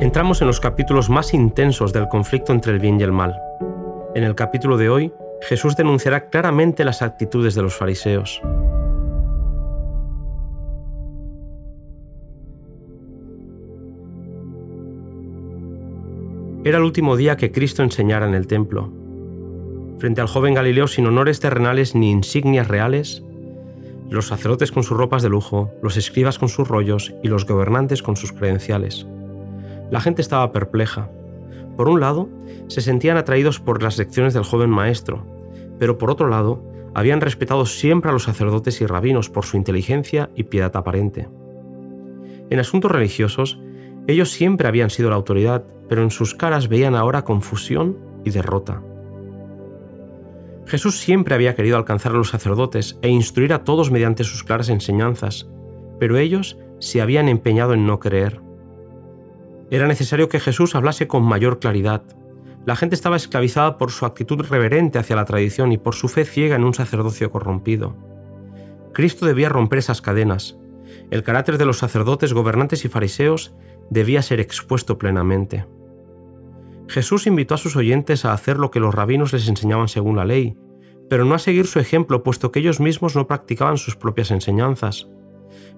Entramos en los capítulos más intensos del conflicto entre el bien y el mal. En el capítulo de hoy, Jesús denunciará claramente las actitudes de los fariseos. Era el último día que Cristo enseñara en el templo. Frente al joven Galileo sin honores terrenales ni insignias reales, los sacerdotes con sus ropas de lujo, los escribas con sus rollos y los gobernantes con sus credenciales. La gente estaba perpleja. Por un lado, se sentían atraídos por las lecciones del joven maestro, pero por otro lado, habían respetado siempre a los sacerdotes y rabinos por su inteligencia y piedad aparente. En asuntos religiosos, ellos siempre habían sido la autoridad, pero en sus caras veían ahora confusión y derrota. Jesús siempre había querido alcanzar a los sacerdotes e instruir a todos mediante sus claras enseñanzas, pero ellos se habían empeñado en no creer. Era necesario que Jesús hablase con mayor claridad. La gente estaba esclavizada por su actitud reverente hacia la tradición y por su fe ciega en un sacerdocio corrompido. Cristo debía romper esas cadenas. El carácter de los sacerdotes, gobernantes y fariseos debía ser expuesto plenamente. Jesús invitó a sus oyentes a hacer lo que los rabinos les enseñaban según la ley, pero no a seguir su ejemplo, puesto que ellos mismos no practicaban sus propias enseñanzas.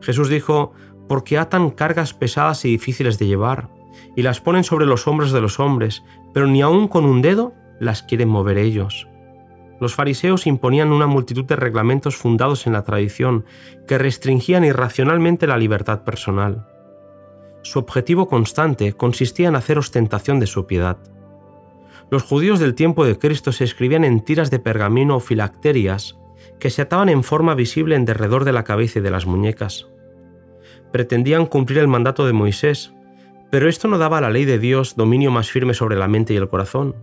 Jesús dijo, porque atan cargas pesadas y difíciles de llevar, y las ponen sobre los hombros de los hombres, pero ni aun con un dedo las quieren mover ellos. Los fariseos imponían una multitud de reglamentos fundados en la tradición que restringían irracionalmente la libertad personal. Su objetivo constante consistía en hacer ostentación de su piedad. Los judíos del tiempo de Cristo se escribían en tiras de pergamino o filacterias que se ataban en forma visible en derredor de la cabeza y de las muñecas. Pretendían cumplir el mandato de Moisés, pero esto no daba a la ley de Dios dominio más firme sobre la mente y el corazón.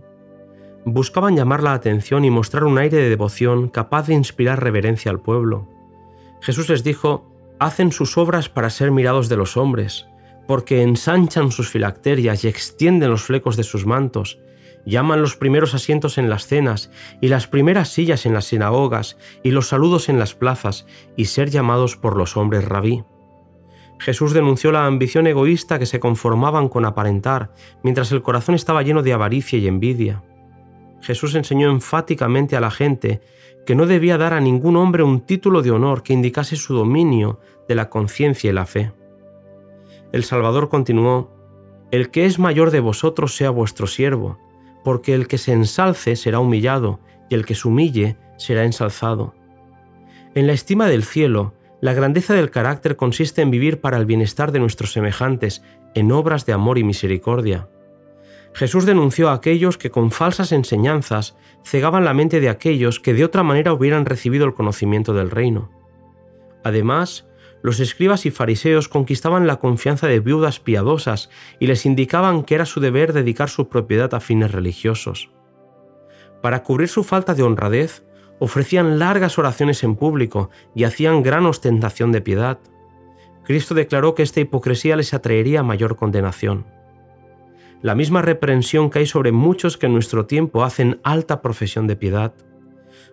Buscaban llamar la atención y mostrar un aire de devoción capaz de inspirar reverencia al pueblo. Jesús les dijo, hacen sus obras para ser mirados de los hombres, porque ensanchan sus filacterias y extienden los flecos de sus mantos, llaman los primeros asientos en las cenas y las primeras sillas en las sinagogas y los saludos en las plazas y ser llamados por los hombres rabí. Jesús denunció la ambición egoísta que se conformaban con aparentar, mientras el corazón estaba lleno de avaricia y envidia. Jesús enseñó enfáticamente a la gente que no debía dar a ningún hombre un título de honor que indicase su dominio de la conciencia y la fe. El Salvador continuó, El que es mayor de vosotros sea vuestro siervo, porque el que se ensalce será humillado, y el que se humille será ensalzado. En la estima del cielo, la grandeza del carácter consiste en vivir para el bienestar de nuestros semejantes, en obras de amor y misericordia. Jesús denunció a aquellos que con falsas enseñanzas cegaban la mente de aquellos que de otra manera hubieran recibido el conocimiento del reino. Además, los escribas y fariseos conquistaban la confianza de viudas piadosas y les indicaban que era su deber dedicar su propiedad a fines religiosos. Para cubrir su falta de honradez, ofrecían largas oraciones en público y hacían gran ostentación de piedad. Cristo declaró que esta hipocresía les atraería mayor condenación. La misma reprensión hay sobre muchos que en nuestro tiempo hacen alta profesión de piedad.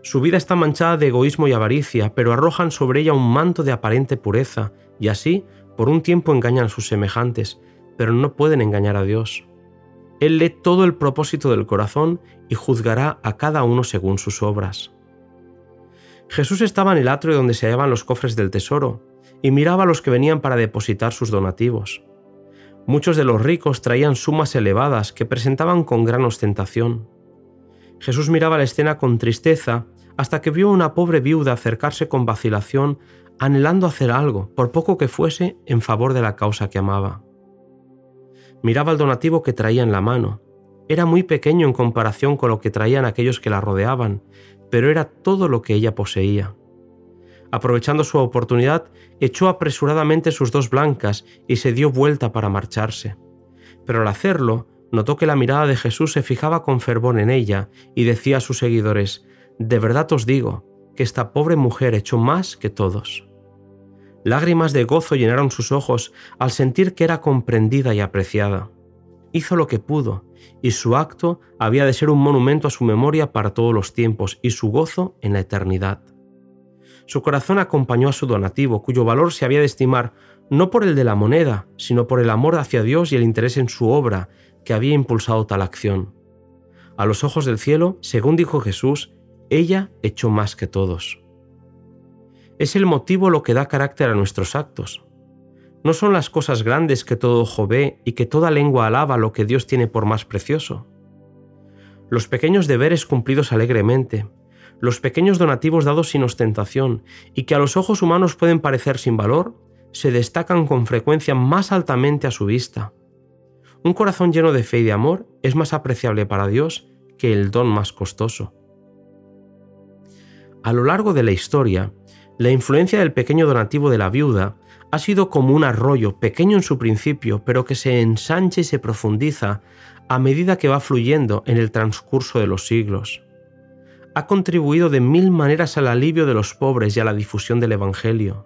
Su vida está manchada de egoísmo y avaricia, pero arrojan sobre ella un manto de aparente pureza, y así, por un tiempo engañan a sus semejantes, pero no pueden engañar a Dios. Él lee todo el propósito del corazón y juzgará a cada uno según sus obras. Jesús estaba en el atrio donde se hallaban los cofres del tesoro y miraba a los que venían para depositar sus donativos. Muchos de los ricos traían sumas elevadas que presentaban con gran ostentación. Jesús miraba la escena con tristeza hasta que vio a una pobre viuda acercarse con vacilación, anhelando hacer algo, por poco que fuese, en favor de la causa que amaba. Miraba el donativo que traía en la mano. Era muy pequeño en comparación con lo que traían aquellos que la rodeaban, pero era todo lo que ella poseía. Aprovechando su oportunidad, echó apresuradamente sus dos blancas y se dio vuelta para marcharse. Pero al hacerlo, notó que la mirada de Jesús se fijaba con fervor en ella y decía a sus seguidores, De verdad os digo, que esta pobre mujer echó más que todos. Lágrimas de gozo llenaron sus ojos al sentir que era comprendida y apreciada hizo lo que pudo, y su acto había de ser un monumento a su memoria para todos los tiempos y su gozo en la eternidad. Su corazón acompañó a su donativo, cuyo valor se había de estimar no por el de la moneda, sino por el amor hacia Dios y el interés en su obra que había impulsado tal acción. A los ojos del cielo, según dijo Jesús, ella echó más que todos. Es el motivo lo que da carácter a nuestros actos. No son las cosas grandes que todo ojo ve y que toda lengua alaba lo que Dios tiene por más precioso. Los pequeños deberes cumplidos alegremente, los pequeños donativos dados sin ostentación y que a los ojos humanos pueden parecer sin valor, se destacan con frecuencia más altamente a su vista. Un corazón lleno de fe y de amor es más apreciable para Dios que el don más costoso. A lo largo de la historia, la influencia del pequeño donativo de la viuda ha sido como un arroyo, pequeño en su principio, pero que se ensancha y se profundiza a medida que va fluyendo en el transcurso de los siglos. Ha contribuido de mil maneras al alivio de los pobres y a la difusión del Evangelio.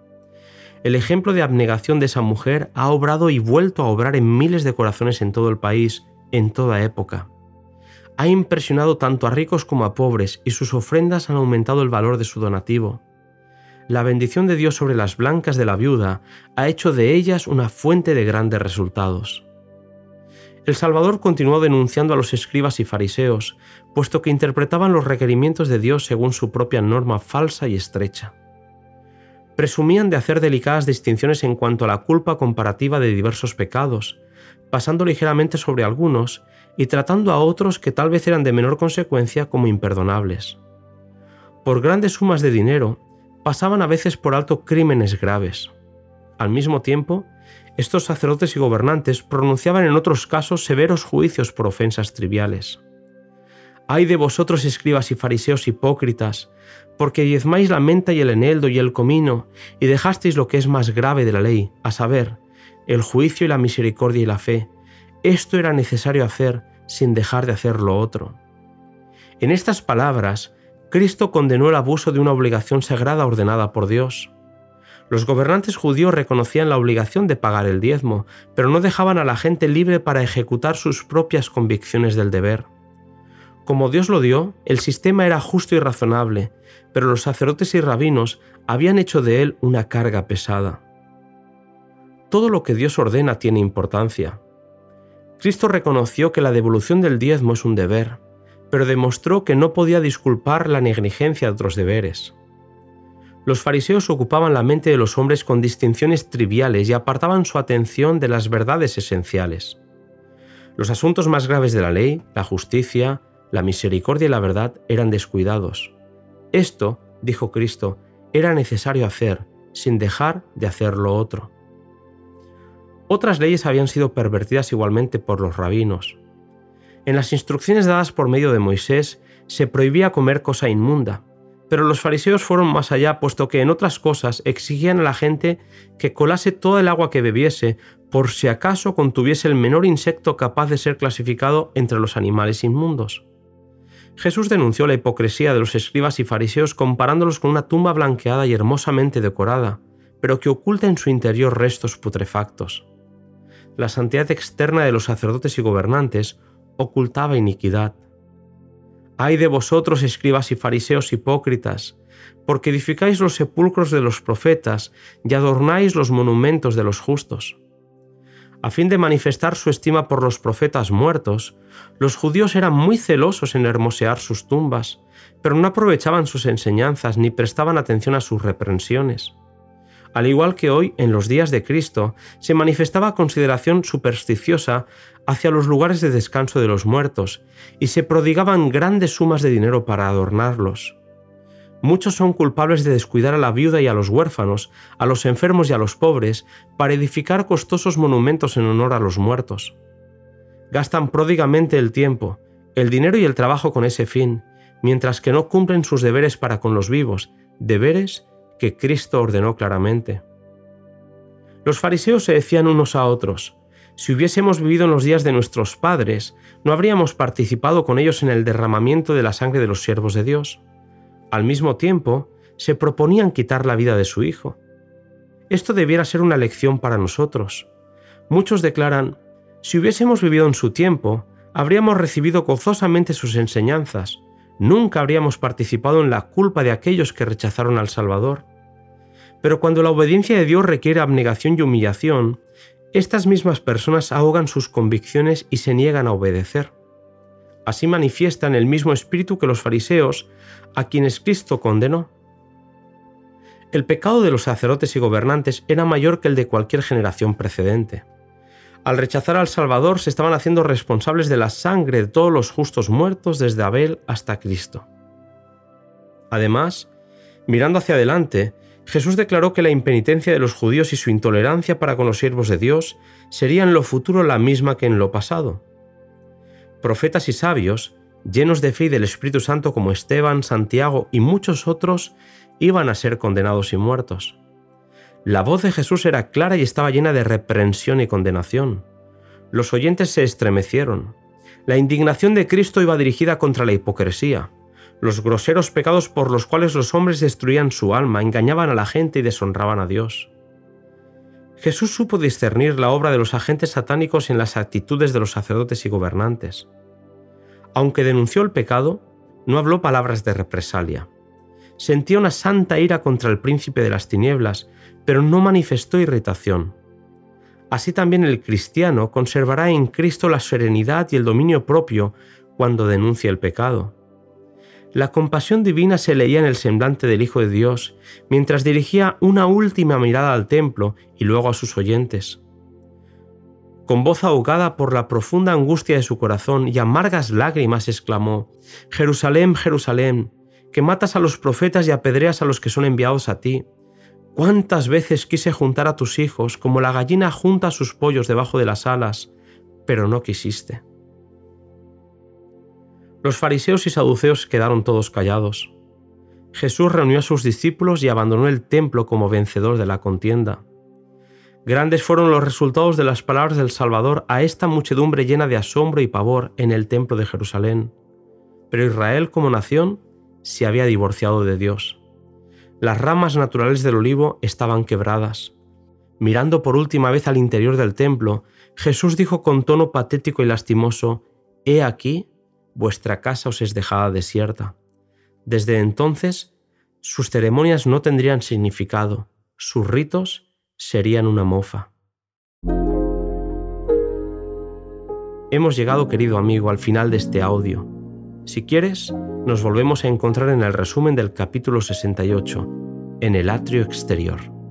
El ejemplo de abnegación de esa mujer ha obrado y vuelto a obrar en miles de corazones en todo el país, en toda época. Ha impresionado tanto a ricos como a pobres y sus ofrendas han aumentado el valor de su donativo. La bendición de Dios sobre las blancas de la viuda ha hecho de ellas una fuente de grandes resultados. El Salvador continuó denunciando a los escribas y fariseos, puesto que interpretaban los requerimientos de Dios según su propia norma falsa y estrecha presumían de hacer delicadas distinciones en cuanto a la culpa comparativa de diversos pecados, pasando ligeramente sobre algunos y tratando a otros que tal vez eran de menor consecuencia como imperdonables. Por grandes sumas de dinero, pasaban a veces por alto crímenes graves. Al mismo tiempo, estos sacerdotes y gobernantes pronunciaban en otros casos severos juicios por ofensas triviales. Ay de vosotros escribas y fariseos hipócritas, porque diezmáis la menta y el eneldo y el comino, y dejasteis lo que es más grave de la ley, a saber, el juicio y la misericordia y la fe. Esto era necesario hacer sin dejar de hacer lo otro. En estas palabras, Cristo condenó el abuso de una obligación sagrada ordenada por Dios. Los gobernantes judíos reconocían la obligación de pagar el diezmo, pero no dejaban a la gente libre para ejecutar sus propias convicciones del deber. Como Dios lo dio, el sistema era justo y razonable, pero los sacerdotes y rabinos habían hecho de él una carga pesada. Todo lo que Dios ordena tiene importancia. Cristo reconoció que la devolución del diezmo es un deber, pero demostró que no podía disculpar la negligencia de otros deberes. Los fariseos ocupaban la mente de los hombres con distinciones triviales y apartaban su atención de las verdades esenciales. Los asuntos más graves de la ley, la justicia, la misericordia y la verdad eran descuidados. Esto, dijo Cristo, era necesario hacer, sin dejar de hacer lo otro. Otras leyes habían sido pervertidas igualmente por los rabinos. En las instrucciones dadas por medio de Moisés se prohibía comer cosa inmunda, pero los fariseos fueron más allá, puesto que en otras cosas exigían a la gente que colase toda el agua que bebiese, por si acaso contuviese el menor insecto capaz de ser clasificado entre los animales inmundos. Jesús denunció la hipocresía de los escribas y fariseos comparándolos con una tumba blanqueada y hermosamente decorada, pero que oculta en su interior restos putrefactos. La santidad externa de los sacerdotes y gobernantes ocultaba iniquidad. Ay de vosotros, escribas y fariseos hipócritas, porque edificáis los sepulcros de los profetas y adornáis los monumentos de los justos. A fin de manifestar su estima por los profetas muertos, los judíos eran muy celosos en hermosear sus tumbas, pero no aprovechaban sus enseñanzas ni prestaban atención a sus reprensiones. Al igual que hoy, en los días de Cristo, se manifestaba consideración supersticiosa hacia los lugares de descanso de los muertos, y se prodigaban grandes sumas de dinero para adornarlos. Muchos son culpables de descuidar a la viuda y a los huérfanos, a los enfermos y a los pobres, para edificar costosos monumentos en honor a los muertos. Gastan pródigamente el tiempo, el dinero y el trabajo con ese fin, mientras que no cumplen sus deberes para con los vivos, deberes que Cristo ordenó claramente. Los fariseos se decían unos a otros, si hubiésemos vivido en los días de nuestros padres, no habríamos participado con ellos en el derramamiento de la sangre de los siervos de Dios. Al mismo tiempo, se proponían quitar la vida de su hijo. Esto debiera ser una lección para nosotros. Muchos declaran, si hubiésemos vivido en su tiempo, habríamos recibido gozosamente sus enseñanzas, nunca habríamos participado en la culpa de aquellos que rechazaron al Salvador. Pero cuando la obediencia de Dios requiere abnegación y humillación, estas mismas personas ahogan sus convicciones y se niegan a obedecer. Así manifiestan el mismo espíritu que los fariseos, a quienes Cristo condenó. El pecado de los sacerdotes y gobernantes era mayor que el de cualquier generación precedente. Al rechazar al Salvador se estaban haciendo responsables de la sangre de todos los justos muertos desde Abel hasta Cristo. Además, mirando hacia adelante, Jesús declaró que la impenitencia de los judíos y su intolerancia para con los siervos de Dios sería en lo futuro la misma que en lo pasado. Profetas y sabios, llenos de fe y del Espíritu Santo como Esteban, Santiago y muchos otros, iban a ser condenados y muertos. La voz de Jesús era clara y estaba llena de reprensión y condenación. Los oyentes se estremecieron. La indignación de Cristo iba dirigida contra la hipocresía, los groseros pecados por los cuales los hombres destruían su alma, engañaban a la gente y deshonraban a Dios. Jesús supo discernir la obra de los agentes satánicos en las actitudes de los sacerdotes y gobernantes. Aunque denunció el pecado, no habló palabras de represalia. Sentía una santa ira contra el príncipe de las tinieblas pero no manifestó irritación. Así también el cristiano conservará en Cristo la serenidad y el dominio propio cuando denuncia el pecado. La compasión divina se leía en el semblante del Hijo de Dios mientras dirigía una última mirada al templo y luego a sus oyentes. Con voz ahogada por la profunda angustia de su corazón y amargas lágrimas exclamó, Jerusalén, Jerusalén, que matas a los profetas y apedreas a los que son enviados a ti. ¿Cuántas veces quise juntar a tus hijos como la gallina junta sus pollos debajo de las alas, pero no quisiste? Los fariseos y saduceos quedaron todos callados. Jesús reunió a sus discípulos y abandonó el templo como vencedor de la contienda. Grandes fueron los resultados de las palabras del Salvador a esta muchedumbre llena de asombro y pavor en el templo de Jerusalén. Pero Israel como nación se había divorciado de Dios. Las ramas naturales del olivo estaban quebradas. Mirando por última vez al interior del templo, Jesús dijo con tono patético y lastimoso, He aquí, vuestra casa os es dejada desierta. Desde entonces, sus ceremonias no tendrían significado, sus ritos serían una mofa. Hemos llegado, querido amigo, al final de este audio. Si quieres, nos volvemos a encontrar en el resumen del capítulo 68, en el atrio exterior.